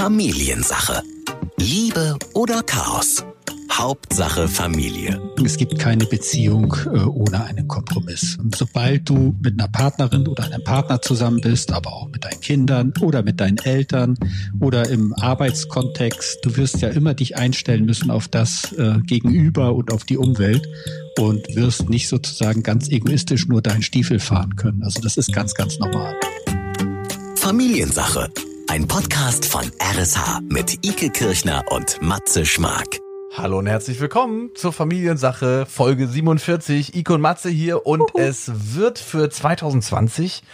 Familiensache. Liebe oder Chaos? Hauptsache Familie. Es gibt keine Beziehung äh, ohne einen Kompromiss. Und sobald du mit einer Partnerin oder einem Partner zusammen bist, aber auch mit deinen Kindern oder mit deinen Eltern oder im Arbeitskontext, du wirst ja immer dich einstellen müssen auf das äh, Gegenüber und auf die Umwelt und wirst nicht sozusagen ganz egoistisch nur deinen Stiefel fahren können. Also das ist ganz, ganz normal. Familiensache. Ein Podcast von RSH mit Ike Kirchner und Matze Schmark. Hallo und herzlich willkommen zur Familiensache Folge 47. Iko und Matze hier und Uhu. es wird für 2020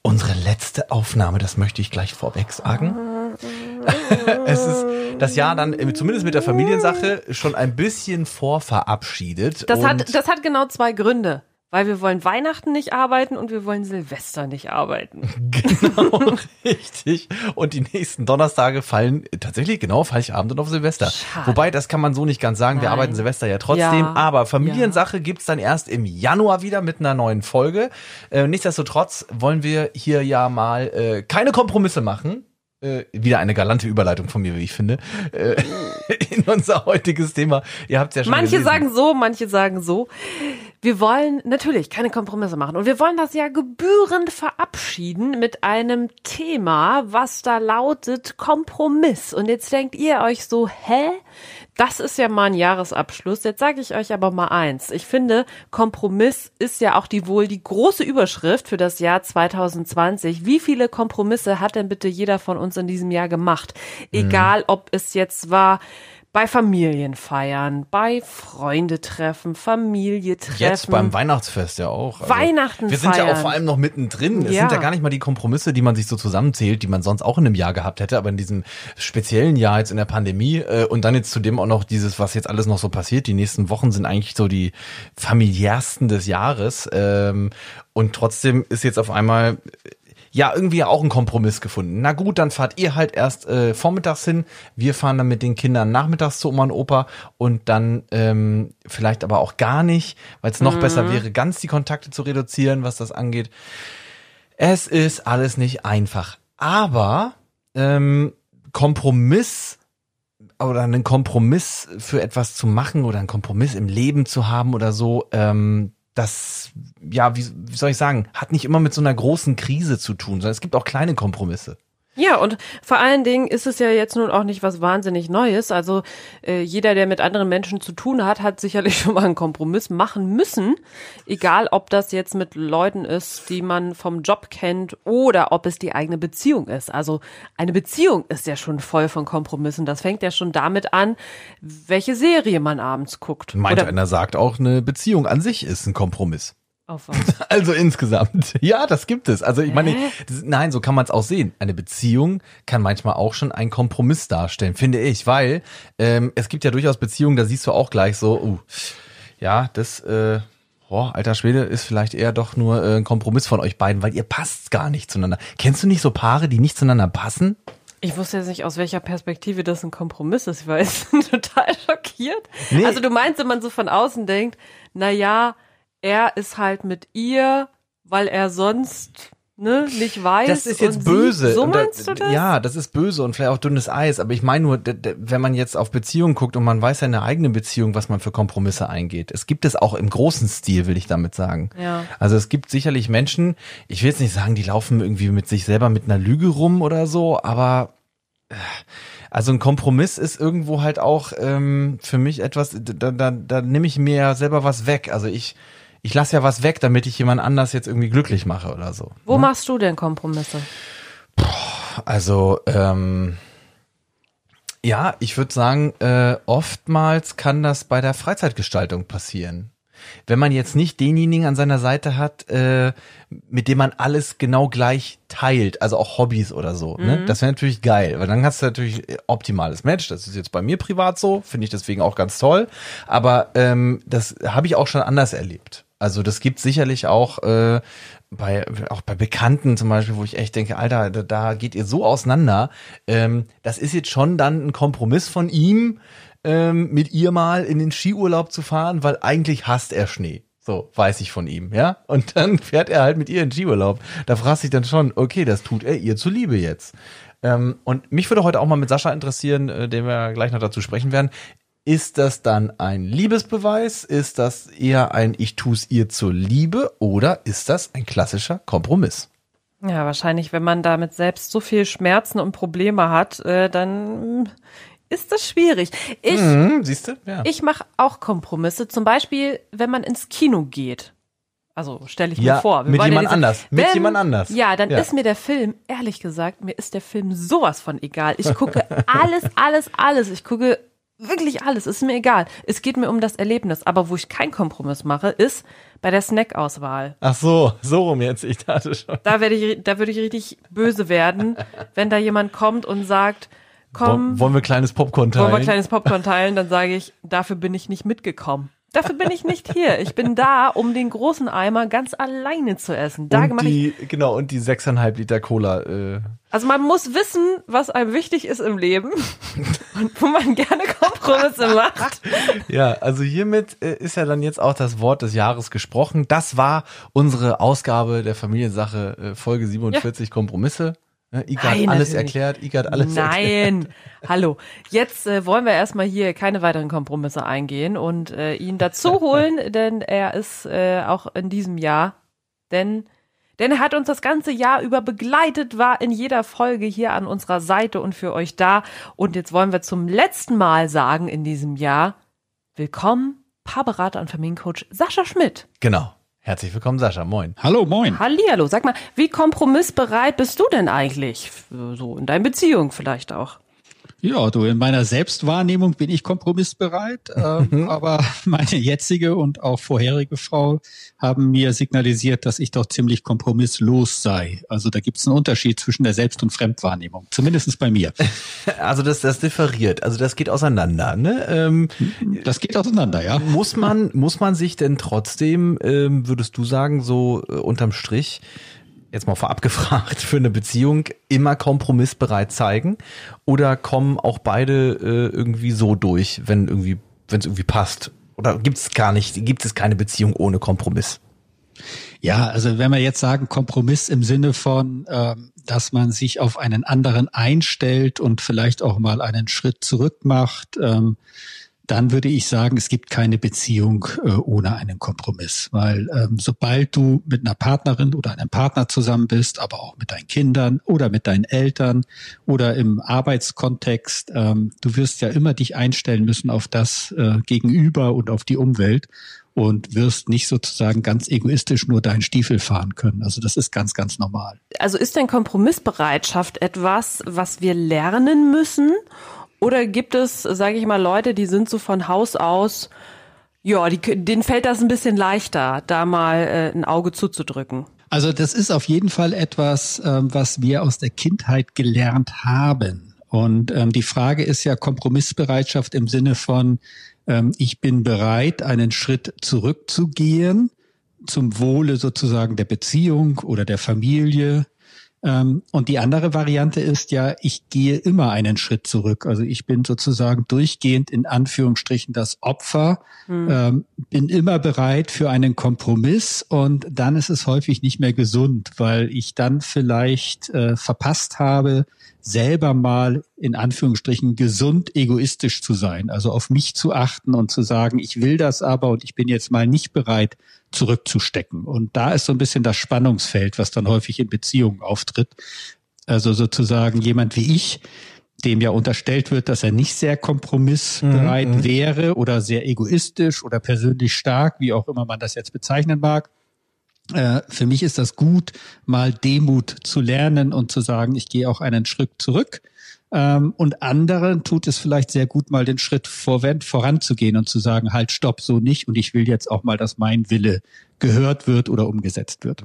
unsere letzte Aufnahme, das möchte ich gleich vorweg sagen. es ist das Jahr dann zumindest mit der Familiensache schon ein bisschen vorverabschiedet. Das hat das hat genau zwei Gründe. Weil wir wollen Weihnachten nicht arbeiten und wir wollen Silvester nicht arbeiten. Genau, richtig. Und die nächsten Donnerstage fallen tatsächlich genau auf Heiligabend und auf Silvester. Schade. Wobei, das kann man so nicht ganz sagen. Nein. Wir arbeiten Silvester ja trotzdem. Ja, aber Familiensache ja. gibt's dann erst im Januar wieder mit einer neuen Folge. Äh, nichtsdestotrotz wollen wir hier ja mal äh, keine Kompromisse machen. Äh, wieder eine galante Überleitung von mir, wie ich finde, äh, in unser heutiges Thema. Ihr habt ja schon Manche gelesen. sagen so, manche sagen so. Wir wollen natürlich keine Kompromisse machen und wir wollen das ja gebührend verabschieden mit einem Thema, was da lautet Kompromiss. Und jetzt denkt ihr euch so, hä? Das ist ja mal ein Jahresabschluss. Jetzt sage ich euch aber mal eins. Ich finde, Kompromiss ist ja auch die wohl die große Überschrift für das Jahr 2020. Wie viele Kompromisse hat denn bitte jeder von uns in diesem Jahr gemacht? Egal, ob es jetzt war, bei Familienfeiern, bei Freundetreffen, Familietreffen. Jetzt beim Weihnachtsfest ja auch. Also Weihnachten Wir sind ja auch vor allem noch mittendrin. Es ja. sind ja gar nicht mal die Kompromisse, die man sich so zusammenzählt, die man sonst auch in einem Jahr gehabt hätte, aber in diesem speziellen Jahr jetzt in der Pandemie äh, und dann jetzt zudem auch noch dieses, was jetzt alles noch so passiert. Die nächsten Wochen sind eigentlich so die familiärsten des Jahres. Ähm, und trotzdem ist jetzt auf einmal ja irgendwie auch einen Kompromiss gefunden. Na gut, dann fahrt ihr halt erst äh, vormittags hin. Wir fahren dann mit den Kindern nachmittags zu Oma und Opa und dann ähm, vielleicht aber auch gar nicht, weil es noch mhm. besser wäre, ganz die Kontakte zu reduzieren, was das angeht. Es ist alles nicht einfach. Aber ähm, Kompromiss oder einen Kompromiss für etwas zu machen oder einen Kompromiss im Leben zu haben oder so, ähm, das, ja, wie, wie soll ich sagen, hat nicht immer mit so einer großen Krise zu tun, sondern es gibt auch kleine Kompromisse. Ja, und vor allen Dingen ist es ja jetzt nun auch nicht was wahnsinnig Neues. Also äh, jeder, der mit anderen Menschen zu tun hat, hat sicherlich schon mal einen Kompromiss machen müssen. Egal, ob das jetzt mit Leuten ist, die man vom Job kennt oder ob es die eigene Beziehung ist. Also eine Beziehung ist ja schon voll von Kompromissen. Das fängt ja schon damit an, welche Serie man abends guckt. Meint oder einer sagt auch, eine Beziehung an sich ist ein Kompromiss. Also insgesamt. Ja, das gibt es. Also ich meine, das, nein, so kann man es auch sehen. Eine Beziehung kann manchmal auch schon einen Kompromiss darstellen, finde ich, weil ähm, es gibt ja durchaus Beziehungen, da siehst du auch gleich so, uh, ja, das, äh, oh, alter Schwede, ist vielleicht eher doch nur äh, ein Kompromiss von euch beiden, weil ihr passt gar nicht zueinander. Kennst du nicht so Paare, die nicht zueinander passen? Ich wusste jetzt nicht, aus welcher Perspektive das ein Kompromiss ist. Ich war jetzt total schockiert. Nee. Also du meinst, wenn man so von außen denkt, na ja, er ist halt mit ihr, weil er sonst ne, nicht weiß. Das ist jetzt böse. Sie, so meinst da, du das? Ja, das ist böse und vielleicht auch dünnes Eis. Aber ich meine nur, wenn man jetzt auf Beziehungen guckt und man weiß ja in der eigenen Beziehung, was man für Kompromisse eingeht. Es gibt es auch im großen Stil, will ich damit sagen. Ja. Also es gibt sicherlich Menschen, ich will jetzt nicht sagen, die laufen irgendwie mit sich selber mit einer Lüge rum oder so, aber äh, also ein Kompromiss ist irgendwo halt auch ähm, für mich etwas, da, da, da nehme ich mir ja selber was weg. Also ich ich lasse ja was weg, damit ich jemand anders jetzt irgendwie glücklich mache oder so. Wo ne? machst du denn Kompromisse? Puh, also, ähm, ja, ich würde sagen, äh, oftmals kann das bei der Freizeitgestaltung passieren. Wenn man jetzt nicht denjenigen an seiner Seite hat, äh, mit dem man alles genau gleich teilt, also auch Hobbys oder so, ne? mhm. ne? das wäre natürlich geil, weil dann hast du natürlich optimales Match. Das ist jetzt bei mir privat so, finde ich deswegen auch ganz toll. Aber ähm, das habe ich auch schon anders erlebt. Also das gibt sicherlich auch äh, bei auch bei Bekannten zum Beispiel, wo ich echt denke, Alter, da, da geht ihr so auseinander. Ähm, das ist jetzt schon dann ein Kompromiss von ihm, ähm, mit ihr mal in den Skiurlaub zu fahren, weil eigentlich hasst er Schnee. So, weiß ich von ihm, ja? Und dann fährt er halt mit ihr in Skiurlaub. Da fragst du dich dann schon, okay, das tut er ihr zuliebe jetzt. Ähm, und mich würde heute auch mal mit Sascha interessieren, äh, den wir gleich noch dazu sprechen werden. Ist das dann ein Liebesbeweis? Ist das eher ein Ich tu's ihr zur Liebe? Oder ist das ein klassischer Kompromiss? Ja, wahrscheinlich, wenn man damit selbst so viel Schmerzen und Probleme hat, äh, dann ist das schwierig. Ich, Mhm, siehst du? Ja. ich mache auch Kompromisse. Zum Beispiel, wenn man ins Kino geht. Also stelle ich Ja, mir vor. wir mit jemand diese- anders. Mit jemand anders. Ja, dann Ja. ist mir der Film, ehrlich gesagt, mir ist der Film sowas von egal. Ich gucke alles, alles, alles. Ich gucke wirklich alles. Ist mir egal. Es geht mir um das Erlebnis. Aber wo ich keinen Kompromiss mache, ist bei der Snackauswahl. Ach so, so rum jetzt. Ich dachte schon. Da werde ich, da würde ich richtig böse werden, wenn da jemand kommt und sagt, komm, Wollen, wollen wir kleines Popcorn teilen? wollen wir kleines Popcorn teilen, dann sage ich, dafür bin ich nicht mitgekommen. Dafür bin ich nicht hier. Ich bin da, um den großen Eimer ganz alleine zu essen. Da und mache ich, die, genau, und die 6,5 Liter Cola. Äh, also man muss wissen, was einem wichtig ist im Leben und wo man gerne Kompromisse macht. ja, also hiermit äh, ist ja dann jetzt auch das Wort des Jahres gesprochen. Das war unsere Ausgabe der Familiensache, äh, Folge 47, Kompromisse. Ne, Ika hat Nein, alles erklärt, hat alles erklärt. Nein, hallo. Jetzt äh, wollen wir erstmal hier keine weiteren Kompromisse eingehen und äh, ihn dazu holen, denn er ist äh, auch in diesem Jahr, denn denn er hat uns das ganze Jahr über begleitet, war in jeder Folge hier an unserer Seite und für euch da. Und jetzt wollen wir zum letzten Mal sagen in diesem Jahr, willkommen, Paarberater und Familiencoach Sascha Schmidt. Genau. Herzlich willkommen, Sascha. Moin. Hallo, moin. Hallihallo, sag mal, wie kompromissbereit bist du denn eigentlich? So in deiner Beziehung vielleicht auch. Ja, du, in meiner Selbstwahrnehmung bin ich kompromissbereit, ähm, aber meine jetzige und auch vorherige Frau haben mir signalisiert, dass ich doch ziemlich kompromisslos sei. Also da gibt es einen Unterschied zwischen der Selbst- und Fremdwahrnehmung, zumindest bei mir. Also das, das differiert, also das geht auseinander. Ne? Ähm, Das geht auseinander, ja. muss man, muss man sich denn trotzdem, ähm, würdest du sagen, so äh, unterm Strich, jetzt mal vorab gefragt, für eine Beziehung immer kompromissbereit zeigen? Oder kommen auch beide äh, irgendwie so durch, wenn irgendwie, wenn es irgendwie passt? Oder gibt es gar nicht, gibt es keine Beziehung ohne Kompromiss? Ja, also wenn wir jetzt sagen Kompromiss im Sinne von, ähm, dass man sich auf einen anderen einstellt und vielleicht auch mal einen Schritt zurück macht, ähm, dann würde ich sagen, es gibt keine Beziehung äh, ohne einen Kompromiss, weil ähm, sobald du mit einer Partnerin oder einem Partner zusammen bist, aber auch mit deinen Kindern oder mit deinen Eltern oder im Arbeitskontext, ähm, du wirst ja immer dich einstellen müssen auf das äh, Gegenüber und auf die Umwelt und wirst nicht sozusagen ganz egoistisch nur deinen Stiefel fahren können. Also das ist ganz, ganz normal. Also ist denn Kompromissbereitschaft etwas, was wir lernen müssen? Oder gibt es, sage ich mal, Leute, die sind so von Haus aus, ja, die, denen fällt das ein bisschen leichter, da mal äh, ein Auge zuzudrücken? Also das ist auf jeden Fall etwas, ähm, was wir aus der Kindheit gelernt haben. Und ähm, die Frage ist ja Kompromissbereitschaft im Sinne von, ähm, ich bin bereit, einen Schritt zurückzugehen zum Wohle sozusagen der Beziehung oder der Familie. Ähm, und die andere Variante ist ja, ich gehe immer einen Schritt zurück. Also ich bin sozusagen durchgehend in Anführungsstrichen das Opfer, ähm, bin immer bereit für einen Kompromiss und dann ist es häufig nicht mehr gesund, weil ich dann vielleicht äh, verpasst habe, selber mal in Anführungsstrichen gesund egoistisch zu sein, also auf mich zu achten und zu sagen, ich will das aber und ich bin jetzt mal nicht bereit zurückzustecken. Und da ist so ein bisschen das Spannungsfeld, was dann häufig in Beziehungen auftritt. Also sozusagen jemand wie ich, dem ja unterstellt wird, dass er nicht sehr kompromissbereit wäre oder sehr egoistisch oder persönlich stark, wie auch immer man das jetzt bezeichnen mag. Äh, Für mich ist das gut, mal Demut zu lernen und zu sagen, ich gehe auch einen Schritt zurück. Ähm, Und anderen tut es vielleicht sehr gut, mal den Schritt vorwärts voranzugehen und zu sagen, halt, stopp, so nicht. Und ich will jetzt auch mal, dass mein Wille gehört wird oder umgesetzt wird.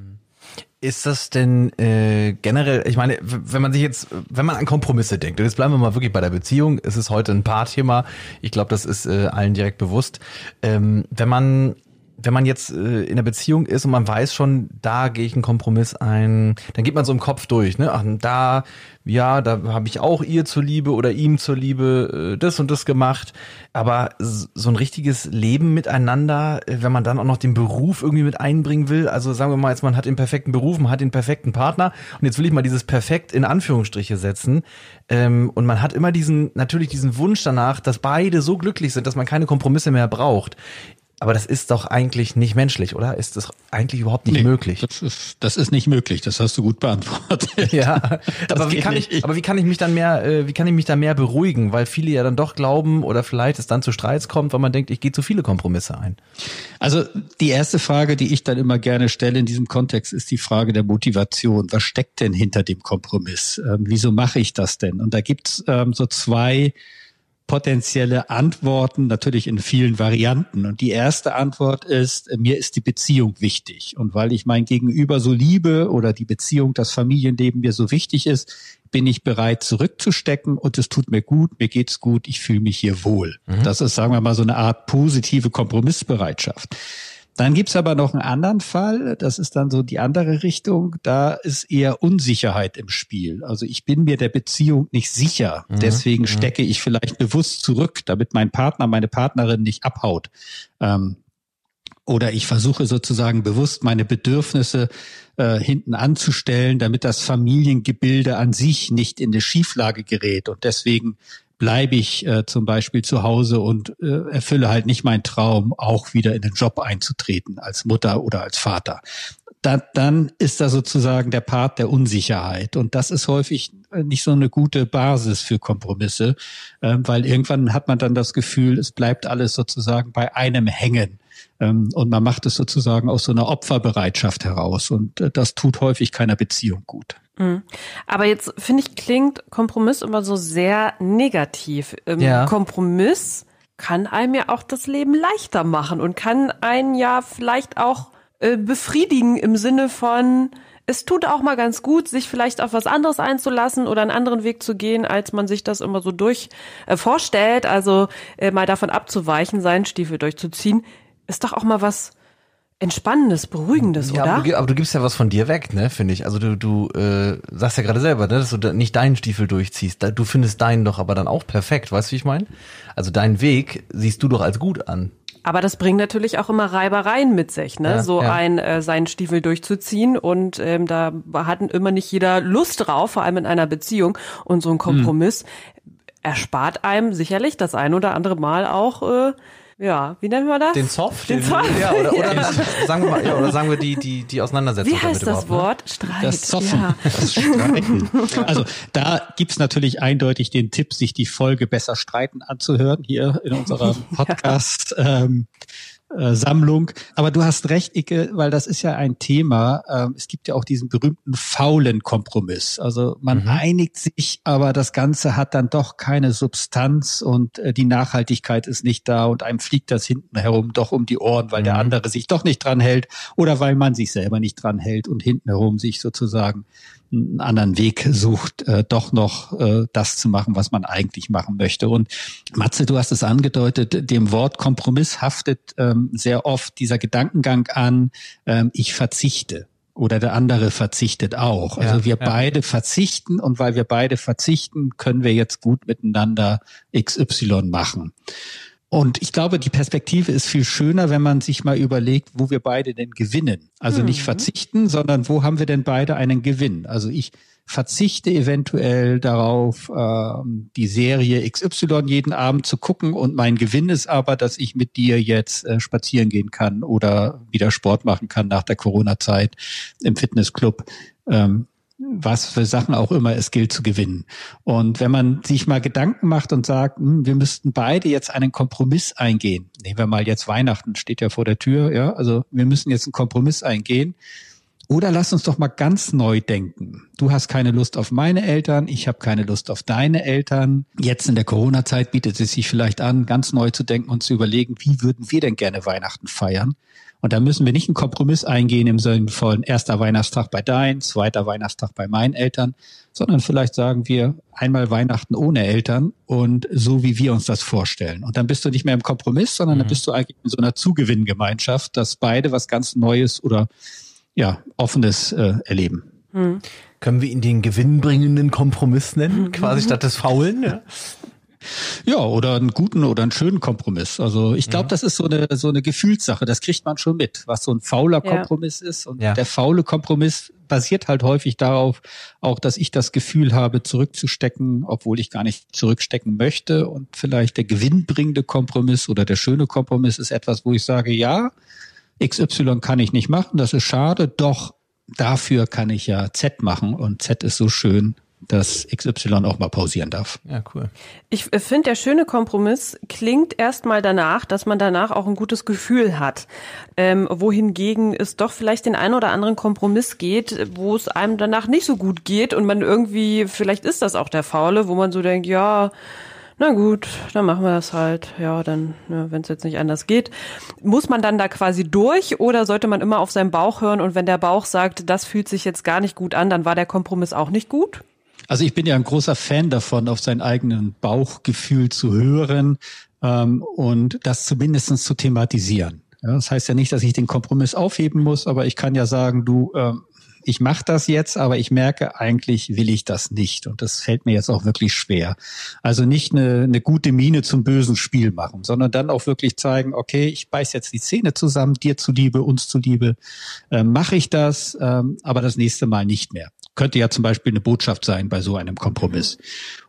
Ist das denn äh, generell, ich meine, wenn man sich jetzt, wenn man an Kompromisse denkt, und jetzt bleiben wir mal wirklich bei der Beziehung, es ist heute ein Paarthema, ich glaube, das ist äh, allen direkt bewusst, ähm, wenn man wenn man jetzt äh, in der Beziehung ist und man weiß schon, da gehe ich einen Kompromiss ein, dann geht man so im Kopf durch, ne? Ach, da, ja, da habe ich auch ihr zuliebe oder ihm zuliebe äh, das und das gemacht. Aber so ein richtiges Leben miteinander, äh, wenn man dann auch noch den Beruf irgendwie mit einbringen will, also sagen wir mal jetzt, man hat den perfekten Beruf, man hat den perfekten Partner und jetzt will ich mal dieses perfekt in Anführungsstriche setzen. Ähm, und man hat immer diesen, natürlich diesen Wunsch danach, dass beide so glücklich sind, dass man keine Kompromisse mehr braucht. Aber das ist doch eigentlich nicht menschlich, oder? Ist das eigentlich überhaupt nicht nee, möglich? Das ist, das ist nicht möglich. Das hast du gut beantwortet. Ja, aber wie kann ich, aber wie kann ich mich dann mehr, äh, wie kann ich mich da mehr beruhigen? Weil viele ja dann doch glauben oder vielleicht es dann zu Streits kommt, weil man denkt, ich gehe zu viele Kompromisse ein. Also die erste Frage, die ich dann immer gerne stelle in diesem Kontext, ist die Frage der Motivation. Was steckt denn hinter dem Kompromiss? Ähm, wieso mache ich das denn? Und da gibt's ähm, so zwei potenzielle Antworten, natürlich in vielen Varianten. Und die erste Antwort ist, äh, mir ist die Beziehung wichtig. Und weil ich mein Gegenüber so liebe oder die Beziehung, das Familienleben mir so wichtig ist, bin ich bereit zurückzustecken und es tut mir gut, mir geht's gut, ich fühle mich hier wohl. Mhm. Das ist, sagen wir mal, so eine Art positive Kompromissbereitschaft. Dann gibt's aber noch einen anderen Fall, das ist dann so die andere Richtung, da ist eher Unsicherheit im Spiel. Also ich bin mir der Beziehung nicht sicher, mhm. deswegen mhm. stecke ich vielleicht bewusst zurück, damit mein Partner, meine Partnerin nicht abhaut. Ähm, oder ich versuche sozusagen bewusst meine Bedürfnisse äh, hinten anzustellen, damit das Familiengebilde an sich nicht in eine Schieflage gerät. Und deswegen bleibe ich äh, zum Beispiel zu Hause und äh, erfülle halt nicht meinen Traum, auch wieder in den Job einzutreten als Mutter oder als Vater. Da, dann ist da sozusagen der Part der Unsicherheit. Und das ist häufig äh, nicht so eine gute Basis für Kompromisse, äh, weil irgendwann hat man dann das Gefühl, es bleibt alles sozusagen bei einem hängen. Ähm, und man macht es sozusagen aus so einer Opferbereitschaft heraus. Und äh, das tut häufig keiner Beziehung gut. Mhm. Aber jetzt finde ich, klingt Kompromiss immer so sehr negativ. Ähm, ja. Kompromiss kann einem ja auch das Leben leichter machen und kann einen ja vielleicht auch äh, befriedigen im Sinne von, es tut auch mal ganz gut, sich vielleicht auf was anderes einzulassen oder einen anderen Weg zu gehen, als man sich das immer so durch äh, vorstellt. Also äh, mal davon abzuweichen, seinen Stiefel durchzuziehen, ist doch auch mal was Entspannendes, Beruhigendes, ja, oder? Aber du, aber du, gibst ja was von dir weg, ne, finde ich. Also du, du äh, sagst ja gerade selber, ne, dass du nicht deinen Stiefel durchziehst. Du findest deinen doch aber dann auch perfekt, weißt du, wie ich meine? Also deinen Weg siehst du doch als gut an. Aber das bringt natürlich auch immer Reibereien mit sich, ne? Ja, so ja. ein äh, seinen Stiefel durchzuziehen und ähm, da hat immer nicht jeder Lust drauf, vor allem in einer Beziehung und so ein Kompromiss hm. erspart einem sicherlich das ein oder andere Mal auch äh, ja, wie nennen wir das? Den Zoff? Den, den Zoff. Ja, oder, oder ja. sagen wir mal, ja, oder sagen wir die, die, die Auseinandersetzung. Wie heißt das ne? Wort? Ne? Streit. Das Zoffen. Ja. Das Streiten. Also da gibt's natürlich eindeutig den Tipp, sich die Folge besser streiten anzuhören, hier in unserem Podcast. Ja. Ähm, äh, Sammlung. Aber du hast recht, Icke, weil das ist ja ein Thema. Ähm, es gibt ja auch diesen berühmten faulen Kompromiss. Also man mhm. einigt sich, aber das Ganze hat dann doch keine Substanz und äh, die Nachhaltigkeit ist nicht da und einem fliegt das hinten herum doch um die Ohren, weil mhm. der andere sich doch nicht dran hält oder weil man sich selber nicht dran hält und hinten herum sich sozusagen einen anderen Weg sucht, äh, doch noch äh, das zu machen, was man eigentlich machen möchte. Und Matze, du hast es angedeutet, dem Wort Kompromiss haftet ähm, sehr oft dieser Gedankengang an, ähm, ich verzichte oder der andere verzichtet auch. Also ja, wir ja. beide verzichten und weil wir beide verzichten, können wir jetzt gut miteinander XY machen. Und ich glaube, die Perspektive ist viel schöner, wenn man sich mal überlegt, wo wir beide denn gewinnen. Also mhm. nicht verzichten, sondern wo haben wir denn beide einen Gewinn? Also ich verzichte eventuell darauf, ähm, die Serie XY jeden Abend zu gucken und mein Gewinn ist aber, dass ich mit dir jetzt äh, spazieren gehen kann oder wieder Sport machen kann nach der Corona-Zeit im Fitnessclub. Ähm, was für Sachen auch immer es gilt zu gewinnen. Und wenn man sich mal Gedanken macht und sagt, hm, wir müssten beide jetzt einen Kompromiss eingehen. Nehmen wir mal jetzt Weihnachten, steht ja vor der Tür, ja, also wir müssen jetzt einen Kompromiss eingehen. Oder lass uns doch mal ganz neu denken. Du hast keine Lust auf meine Eltern, ich habe keine Lust auf deine Eltern. Jetzt in der Corona-Zeit bietet es sich vielleicht an, ganz neu zu denken und zu überlegen, wie würden wir denn gerne Weihnachten feiern? Und da müssen wir nicht einen Kompromiss eingehen im Sinne von erster Weihnachtstag bei deinen, zweiter Weihnachtstag bei meinen Eltern, sondern vielleicht sagen wir einmal Weihnachten ohne Eltern und so wie wir uns das vorstellen. Und dann bist du nicht mehr im Kompromiss, sondern mhm. dann bist du eigentlich in so einer Zugewinngemeinschaft, dass beide was ganz Neues oder ja, offenes äh, erleben. Mhm. Können wir ihn den gewinnbringenden Kompromiss nennen, mhm. quasi statt des Faulen? Ja? Ja, oder einen guten oder einen schönen Kompromiss. Also ich glaube, mhm. das ist so eine so eine Gefühlssache. Das kriegt man schon mit, was so ein fauler ja. Kompromiss ist. Und ja. der faule Kompromiss basiert halt häufig darauf, auch dass ich das Gefühl habe, zurückzustecken, obwohl ich gar nicht zurückstecken möchte. Und vielleicht der gewinnbringende Kompromiss oder der schöne Kompromiss ist etwas, wo ich sage, ja, XY kann ich nicht machen, das ist schade, doch dafür kann ich ja Z machen und Z ist so schön dass XY auch mal pausieren darf. Ja, cool. Ich äh, finde, der schöne Kompromiss klingt erstmal danach, dass man danach auch ein gutes Gefühl hat. Ähm, wohingegen es doch vielleicht den einen oder anderen Kompromiss geht, wo es einem danach nicht so gut geht und man irgendwie, vielleicht ist das auch der Faule, wo man so denkt, ja, na gut, dann machen wir das halt. Ja, dann, ja, wenn es jetzt nicht anders geht. Muss man dann da quasi durch oder sollte man immer auf seinen Bauch hören und wenn der Bauch sagt, das fühlt sich jetzt gar nicht gut an, dann war der Kompromiss auch nicht gut? Also ich bin ja ein großer Fan davon, auf sein eigenen Bauchgefühl zu hören ähm, und das zumindestens zu thematisieren. Ja, das heißt ja nicht, dass ich den Kompromiss aufheben muss, aber ich kann ja sagen, du, ähm, ich mache das jetzt, aber ich merke, eigentlich will ich das nicht. Und das fällt mir jetzt auch wirklich schwer. Also nicht eine, eine gute Miene zum bösen Spiel machen, sondern dann auch wirklich zeigen, okay, ich beiß jetzt die Zähne zusammen, dir zuliebe, uns zuliebe, äh, mache ich das, ähm, aber das nächste Mal nicht mehr. Könnte ja zum Beispiel eine Botschaft sein bei so einem Kompromiss.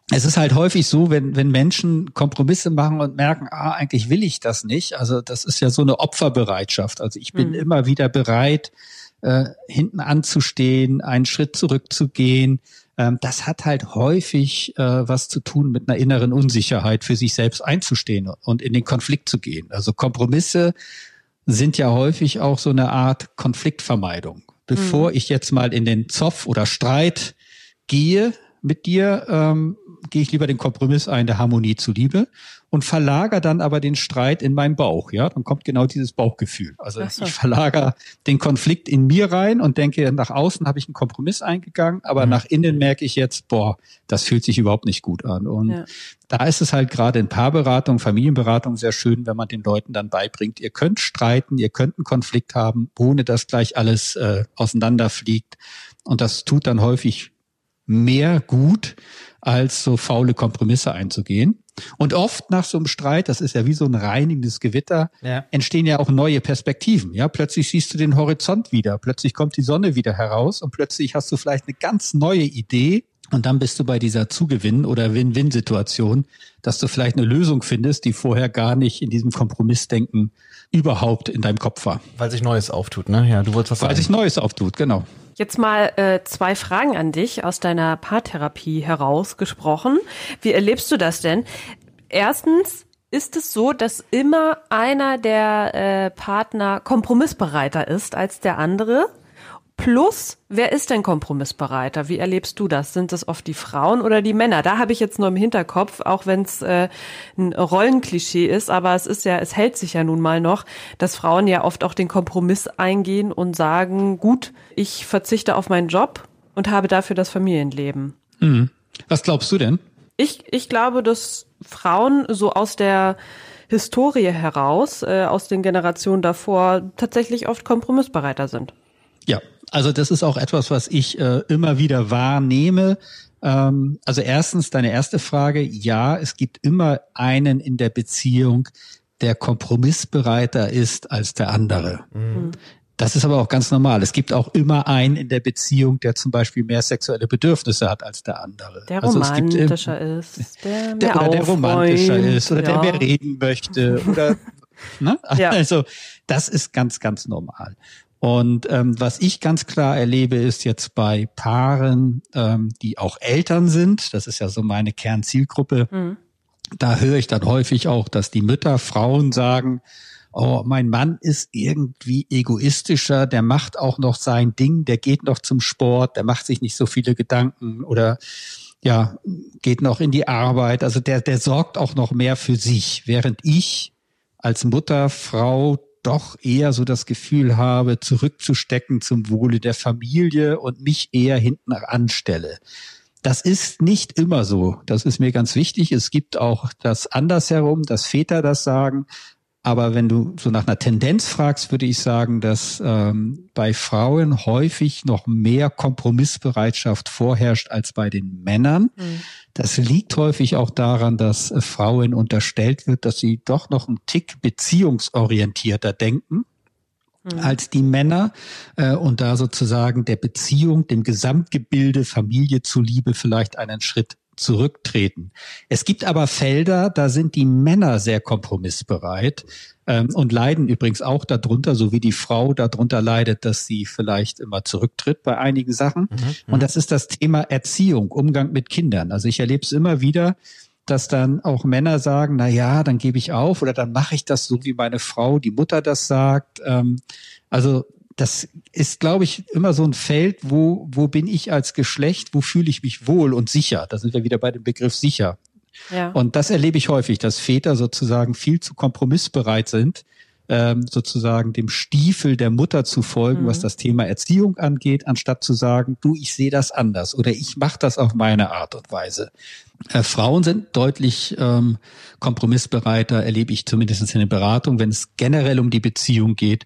Es ist halt häufig so, wenn, wenn Menschen Kompromisse machen und merken, ah, eigentlich will ich das nicht. Also das ist ja so eine Opferbereitschaft. Also ich bin mhm. immer wieder bereit, äh, hinten anzustehen, einen Schritt zurückzugehen. Ähm, das hat halt häufig äh, was zu tun mit einer inneren Unsicherheit, für sich selbst einzustehen und in den Konflikt zu gehen. Also Kompromisse sind ja häufig auch so eine Art Konfliktvermeidung. Bevor mhm. ich jetzt mal in den Zoff oder Streit gehe mit dir, ähm, gehe ich lieber den Kompromiss ein, der Harmonie zuliebe und verlagere dann aber den Streit in meinen Bauch. Ja, dann kommt genau dieses Bauchgefühl. Also so. ich verlagere den Konflikt in mir rein und denke, nach außen habe ich einen Kompromiss eingegangen, aber mhm. nach innen merke ich jetzt, boah, das fühlt sich überhaupt nicht gut an. Und ja. da ist es halt gerade in Paarberatung, Familienberatung sehr schön, wenn man den Leuten dann beibringt, ihr könnt streiten, ihr könnt einen Konflikt haben, ohne dass gleich alles äh, auseinanderfliegt. Und das tut dann häufig mehr gut, als so faule Kompromisse einzugehen. Und oft nach so einem Streit, das ist ja wie so ein reinigendes Gewitter, ja. entstehen ja auch neue Perspektiven. Ja, plötzlich siehst du den Horizont wieder, plötzlich kommt die Sonne wieder heraus und plötzlich hast du vielleicht eine ganz neue Idee und dann bist du bei dieser Zugewinn- oder Win-Win-Situation, dass du vielleicht eine Lösung findest, die vorher gar nicht in diesem Kompromissdenken überhaupt in deinem Kopf war. Weil sich Neues auftut, ne? Ja, du wolltest was sagen. Weil sich Neues auftut, genau. Jetzt mal äh, zwei Fragen an dich aus deiner Paartherapie herausgesprochen. Wie erlebst du das denn? Erstens, ist es so, dass immer einer der äh, Partner kompromissbereiter ist als der andere? Plus, wer ist denn kompromissbereiter? Wie erlebst du das? Sind das oft die Frauen oder die Männer? Da habe ich jetzt nur im Hinterkopf, auch wenn es äh, ein Rollenklischee ist, aber es ist ja, es hält sich ja nun mal noch, dass Frauen ja oft auch den Kompromiss eingehen und sagen, gut, ich verzichte auf meinen Job und habe dafür das Familienleben. Mhm. Was glaubst du denn? Ich, ich glaube, dass Frauen so aus der Historie heraus, äh, aus den Generationen davor, tatsächlich oft kompromissbereiter sind. Ja, also das ist auch etwas, was ich äh, immer wieder wahrnehme. Ähm, also erstens deine erste Frage, ja, es gibt immer einen in der Beziehung, der kompromissbereiter ist als der andere. Mhm. Das ist aber auch ganz normal. Es gibt auch immer einen in der Beziehung, der zum Beispiel mehr sexuelle Bedürfnisse hat als der andere. Der also romantischer gibt, ist, der, der oder der romantischer ist oder ja. der mehr reden möchte oder ne? Ja. Also das ist ganz, ganz normal. Und ähm, was ich ganz klar erlebe, ist jetzt bei Paaren, ähm, die auch Eltern sind, das ist ja so meine Kernzielgruppe, mhm. da höre ich dann häufig auch, dass die Mütter, Frauen sagen, oh, mein Mann ist irgendwie egoistischer, der macht auch noch sein Ding, der geht noch zum Sport, der macht sich nicht so viele Gedanken oder ja, geht noch in die Arbeit. Also der, der sorgt auch noch mehr für sich, während ich als Mutter, Frau doch eher so das Gefühl habe, zurückzustecken zum Wohle der Familie und mich eher hinten anstelle. Das ist nicht immer so. Das ist mir ganz wichtig. Es gibt auch das andersherum, dass Väter das sagen. Aber wenn du so nach einer Tendenz fragst, würde ich sagen, dass ähm, bei Frauen häufig noch mehr Kompromissbereitschaft vorherrscht als bei den Männern. Mhm. Das liegt häufig auch daran, dass äh, Frauen unterstellt wird, dass sie doch noch einen Tick beziehungsorientierter denken mhm. als die Männer äh, und da sozusagen der Beziehung, dem Gesamtgebilde Familie zuliebe vielleicht einen Schritt zurücktreten. Es gibt aber Felder, da sind die Männer sehr kompromissbereit ähm, und leiden übrigens auch darunter, so wie die Frau darunter leidet, dass sie vielleicht immer zurücktritt bei einigen Sachen. Mhm, mhm. und das ist das Thema Erziehung, Umgang mit Kindern. Also ich erlebe es immer wieder, dass dann auch Männer sagen, na ja, dann gebe ich auf oder dann mache ich das so, wie meine Frau, die Mutter das sagt. Ähm, also das ist, glaube ich, immer so ein Feld, wo, wo bin ich als Geschlecht, wo fühle ich mich wohl und sicher. Da sind wir wieder bei dem Begriff sicher. Ja. Und das erlebe ich häufig, dass Väter sozusagen viel zu kompromissbereit sind, ähm, sozusagen dem Stiefel der Mutter zu folgen, mhm. was das Thema Erziehung angeht, anstatt zu sagen, du, ich sehe das anders oder ich mache das auf meine Art und Weise. Äh, Frauen sind deutlich ähm, kompromissbereiter, erlebe ich zumindest in der Beratung, wenn es generell um die Beziehung geht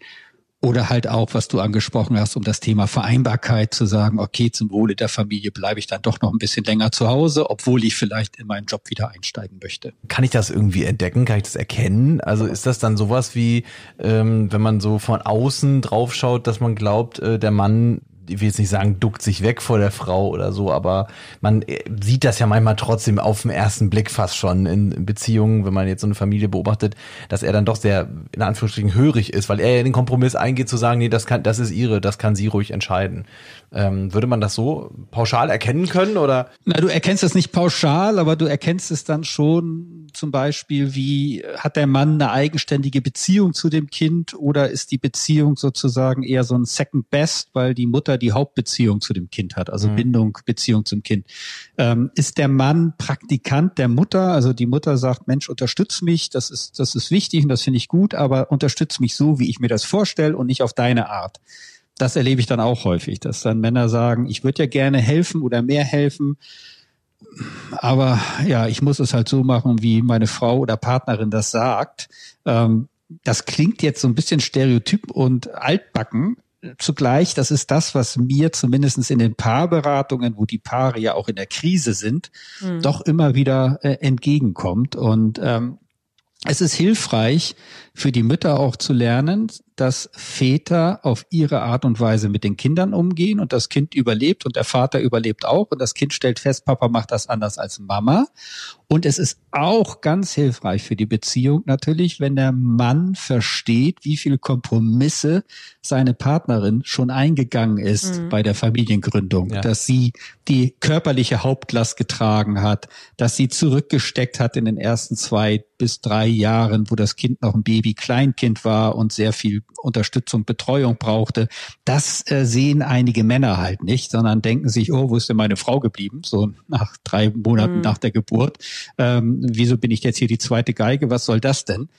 oder halt auch, was du angesprochen hast, um das Thema Vereinbarkeit zu sagen, okay, zum Wohle der Familie bleibe ich dann doch noch ein bisschen länger zu Hause, obwohl ich vielleicht in meinen Job wieder einsteigen möchte. Kann ich das irgendwie entdecken? Kann ich das erkennen? Also ist das dann sowas wie, ähm, wenn man so von außen draufschaut, dass man glaubt, äh, der Mann ich will jetzt nicht sagen, duckt sich weg vor der Frau oder so, aber man äh, sieht das ja manchmal trotzdem auf den ersten Blick fast schon in Beziehungen, wenn man jetzt so eine Familie beobachtet, dass er dann doch sehr, in Anführungsstrichen, hörig ist, weil er ja den Kompromiss eingeht zu sagen, nee, das kann, das ist ihre, das kann sie ruhig entscheiden. Ähm, würde man das so pauschal erkennen können oder? Na, du erkennst es nicht pauschal, aber du erkennst es dann schon zum Beispiel, wie hat der Mann eine eigenständige Beziehung zu dem Kind oder ist die Beziehung sozusagen eher so ein Second Best, weil die Mutter die Hauptbeziehung zu dem Kind hat, also mhm. Bindung, Beziehung zum Kind. Ähm, ist der Mann Praktikant der Mutter? Also die Mutter sagt, Mensch, unterstütz mich, das ist, das ist wichtig und das finde ich gut, aber unterstütz mich so, wie ich mir das vorstelle und nicht auf deine Art das erlebe ich dann auch häufig, dass dann Männer sagen, ich würde ja gerne helfen oder mehr helfen, aber ja, ich muss es halt so machen, wie meine Frau oder Partnerin das sagt. Ähm, das klingt jetzt so ein bisschen stereotyp und altbacken. Zugleich, das ist das, was mir zumindestens in den Paarberatungen, wo die Paare ja auch in der Krise sind, mhm. doch immer wieder äh, entgegenkommt. Und ähm, es ist hilfreich für die Mütter auch zu lernen, dass Väter auf ihre Art und Weise mit den Kindern umgehen und das Kind überlebt und der Vater überlebt auch und das Kind stellt fest, Papa macht das anders als Mama. Und es ist auch ganz hilfreich für die Beziehung natürlich, wenn der Mann versteht, wie viele Kompromisse seine Partnerin schon eingegangen ist mhm. bei der Familiengründung, ja. dass sie die körperliche Hauptlast getragen hat, dass sie zurückgesteckt hat in den ersten zwei bis drei Jahren, wo das Kind noch ein Baby Kleinkind war und sehr viel Unterstützung, Betreuung brauchte. Das äh, sehen einige Männer halt nicht, sondern denken sich, oh, wo ist denn meine Frau geblieben? So nach drei Monaten mhm. nach der Geburt. Ähm, wieso bin ich jetzt hier die zweite Geige? Was soll das denn?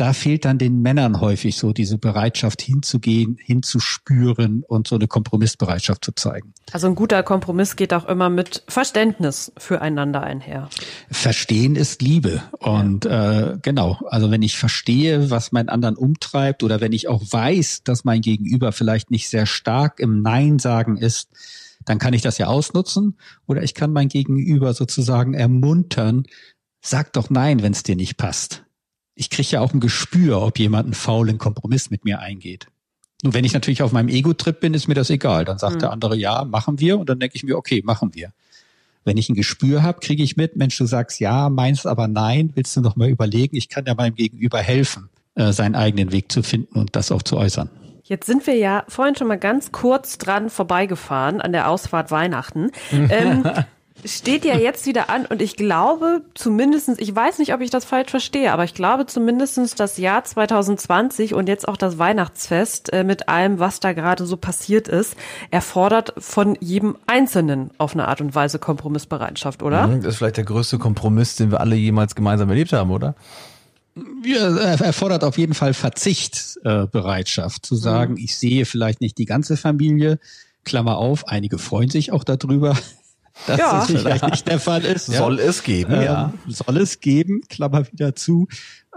Da fehlt dann den Männern häufig so diese Bereitschaft hinzugehen, hinzuspüren und so eine Kompromissbereitschaft zu zeigen. Also ein guter Kompromiss geht auch immer mit Verständnis füreinander einher. Verstehen ist Liebe. Und ja. äh, genau, also wenn ich verstehe, was meinen anderen umtreibt oder wenn ich auch weiß, dass mein Gegenüber vielleicht nicht sehr stark im Nein sagen ist, dann kann ich das ja ausnutzen oder ich kann mein Gegenüber sozusagen ermuntern, sag doch nein, wenn es dir nicht passt ich kriege ja auch ein Gespür, ob jemand einen faulen Kompromiss mit mir eingeht. Nur wenn ich natürlich auf meinem Ego-Trip bin, ist mir das egal. Dann sagt mhm. der andere, ja, machen wir. Und dann denke ich mir, okay, machen wir. Wenn ich ein Gespür habe, kriege ich mit, Mensch, du sagst ja, meinst aber nein, willst du noch mal überlegen? Ich kann ja meinem Gegenüber helfen, äh, seinen eigenen Weg zu finden und das auch zu äußern. Jetzt sind wir ja vorhin schon mal ganz kurz dran vorbeigefahren an der Ausfahrt Weihnachten. ähm, steht ja jetzt wieder an und ich glaube zumindestens, ich weiß nicht, ob ich das falsch verstehe, aber ich glaube zumindestens das Jahr 2020 und jetzt auch das Weihnachtsfest äh, mit allem, was da gerade so passiert ist, erfordert von jedem Einzelnen auf eine Art und Weise Kompromissbereitschaft, oder? Mhm, das ist vielleicht der größte Kompromiss, den wir alle jemals gemeinsam erlebt haben, oder? Ja, erfordert auf jeden Fall Verzichtbereitschaft, äh, zu sagen, mhm. ich sehe vielleicht nicht die ganze Familie, Klammer auf, einige freuen sich auch darüber, dass ja. das vielleicht nicht der Fall ist. Soll es geben, ähm, ja. Soll es geben, Klammer wieder zu.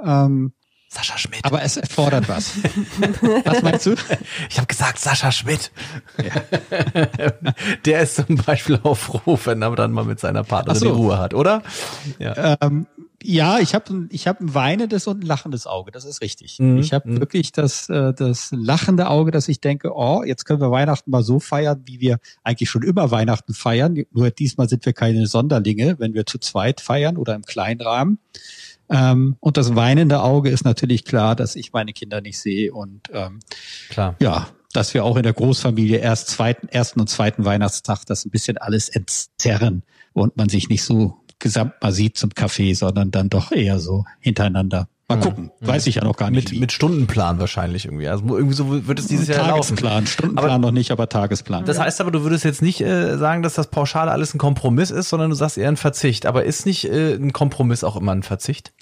Ähm, Sascha Schmidt. Aber es erfordert was. was meinst du? Ich habe gesagt Sascha Schmidt. Ja. Der ist zum Beispiel auch froh, wenn er dann mal mit seiner Partnerin so. die Ruhe hat, oder? Ja. Ähm, ja, ich habe ich hab ein weinendes und ein lachendes Auge, das ist richtig. Mhm. Ich habe mhm. wirklich das, äh, das lachende Auge, dass ich denke, oh, jetzt können wir Weihnachten mal so feiern, wie wir eigentlich schon immer Weihnachten feiern. Nur diesmal sind wir keine Sonderlinge, wenn wir zu zweit feiern oder im kleinen Rahmen. Ähm, und das weinende Auge ist natürlich klar, dass ich meine Kinder nicht sehe und ähm, klar. ja, dass wir auch in der Großfamilie erst zweiten, ersten und zweiten Weihnachtstag das ein bisschen alles entzerren und man sich nicht so gesamt mal sieht zum Kaffee, sondern dann doch eher so hintereinander. Mal gucken, ja. weiß ich ja noch gar nicht. Mit, wie. mit Stundenplan wahrscheinlich irgendwie. Also irgendwie so wird es dieses Jahr laufen. Tagesplan, Stundenplan aber, noch nicht, aber Tagesplan. Das heißt aber, du würdest jetzt nicht äh, sagen, dass das pauschal alles ein Kompromiss ist, sondern du sagst eher ein Verzicht. Aber ist nicht äh, ein Kompromiss auch immer ein Verzicht?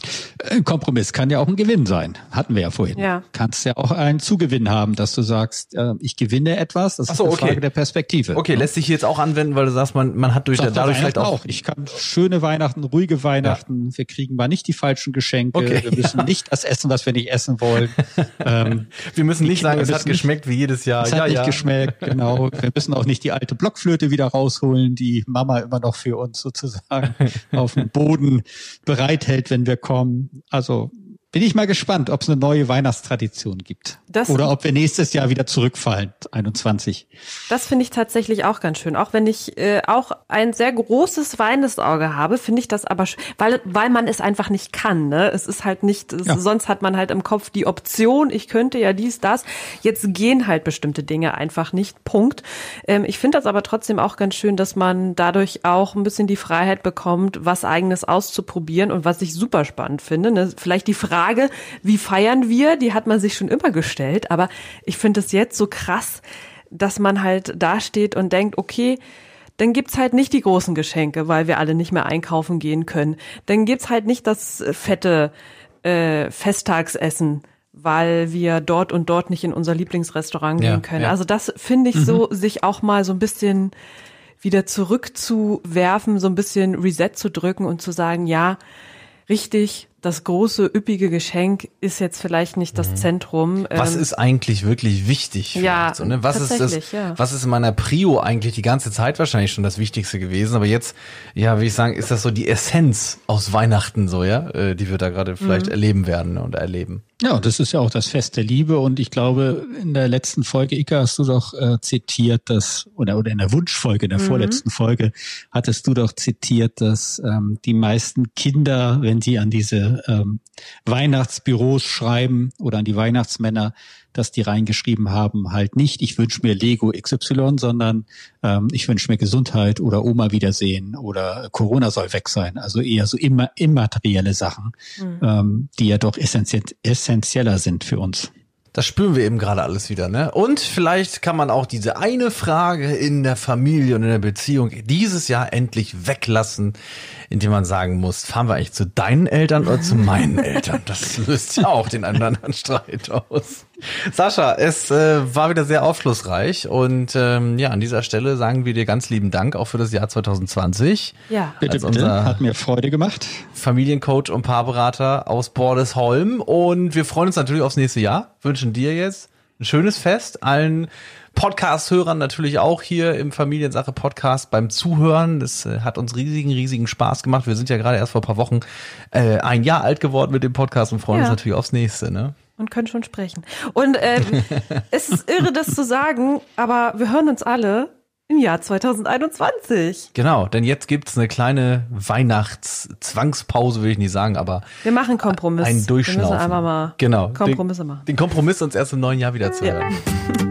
Ein Kompromiss kann ja auch ein Gewinn sein. Hatten wir ja vorhin. Ja. Kannst ja auch einen Zugewinn haben, dass du sagst, äh, ich gewinne etwas. Das Ach so, ist eine okay. Frage der Perspektive. Okay, ja. lässt sich jetzt auch anwenden, weil du sagst, man, man hat durch Sag, dadurch vielleicht auch, auch. Ich kann schöne Weihnachten, ruhige Weihnachten. Ja. Wir kriegen mal nicht die falschen Geschenke. Okay. Wir müssen nicht das essen, was wir nicht essen wollen. ähm, wir müssen nicht sagen, es hat geschmeckt wie jedes Jahr. Es ja, hat nicht ja. geschmeckt, genau. Wir müssen auch nicht die alte Blockflöte wieder rausholen, die Mama immer noch für uns sozusagen auf dem Boden bereithält, wenn wir kommen. Also bin ich mal gespannt, ob es eine neue Weihnachtstradition gibt. Das, Oder ob wir nächstes Jahr wieder zurückfallen, 21. Das finde ich tatsächlich auch ganz schön. Auch wenn ich äh, auch ein sehr großes Weinesauge habe, finde ich das aber, weil, weil man es einfach nicht kann. Ne? Es ist halt nicht, es, ja. sonst hat man halt im Kopf die Option, ich könnte ja dies, das. Jetzt gehen halt bestimmte Dinge einfach nicht. Punkt. Ähm, ich finde das aber trotzdem auch ganz schön, dass man dadurch auch ein bisschen die Freiheit bekommt, was eigenes auszuprobieren und was ich super spannend finde. Ne? Vielleicht die Frage, Frage, wie feiern wir, die hat man sich schon immer gestellt. Aber ich finde es jetzt so krass, dass man halt da steht und denkt, okay, dann gibt's halt nicht die großen Geschenke, weil wir alle nicht mehr einkaufen gehen können. Dann gibt's halt nicht das fette äh, Festtagsessen, weil wir dort und dort nicht in unser Lieblingsrestaurant ja, gehen können. Ja. Also das finde ich mhm. so, sich auch mal so ein bisschen wieder zurückzuwerfen, so ein bisschen Reset zu drücken und zu sagen, ja, richtig, das große, üppige Geschenk ist jetzt vielleicht nicht das mhm. Zentrum. Was ähm, ist eigentlich wirklich wichtig? Ja, so, ne? was ist das, ja. was ist in meiner Prio eigentlich die ganze Zeit wahrscheinlich schon das Wichtigste gewesen? Aber jetzt, ja, wie ich sagen, ist das so die Essenz aus Weihnachten so, ja, äh, die wir da gerade vielleicht mhm. erleben werden und erleben. Ja, das ist ja auch das Fest der Liebe und ich glaube, in der letzten Folge, Ika, hast du doch äh, zitiert, dass, oder, oder in der Wunschfolge, in der mhm. vorletzten Folge, hattest du doch zitiert, dass ähm, die meisten Kinder, wenn sie an diese ähm, Weihnachtsbüros schreiben oder an die Weihnachtsmänner, dass die reingeschrieben haben, halt nicht, ich wünsche mir Lego XY, sondern ähm, ich wünsche mir Gesundheit oder Oma wiedersehen oder Corona soll weg sein. Also eher so immer immaterielle Sachen, mhm. ähm, die ja doch essentieller sind für uns. Das spüren wir eben gerade alles wieder, ne? Und vielleicht kann man auch diese eine Frage in der Familie und in der Beziehung dieses Jahr endlich weglassen, indem man sagen muss, fahren wir eigentlich zu deinen Eltern oder zu meinen Eltern? Das löst ja auch den anderen Streit aus. Sascha, es äh, war wieder sehr aufschlussreich und ähm, ja, an dieser Stelle sagen wir dir ganz lieben Dank auch für das Jahr 2020. Ja, bitte, bitte. Hat mir Freude gemacht. Familiencoach und Paarberater aus Bordesholm und wir freuen uns natürlich aufs nächste Jahr. Wünschen dir jetzt ein schönes Fest, allen Podcast-Hörern natürlich auch hier im Familiensache Podcast beim Zuhören. Das äh, hat uns riesigen, riesigen Spaß gemacht. Wir sind ja gerade erst vor ein paar Wochen äh, ein Jahr alt geworden mit dem Podcast und freuen ja. uns natürlich aufs nächste. Ne? Und können schon sprechen. Und ähm, es ist irre, das zu sagen, aber wir hören uns alle im Jahr 2021. Genau, denn jetzt gibt's eine kleine Weihnachtszwangspause, will ich nicht sagen, aber wir machen Kompromiss. Ein Durchschnaufen. Wir müssen einfach mal genau, Kompromisse machen. Den Kompromiss uns erst im neuen Jahr wieder zu hören. Ja.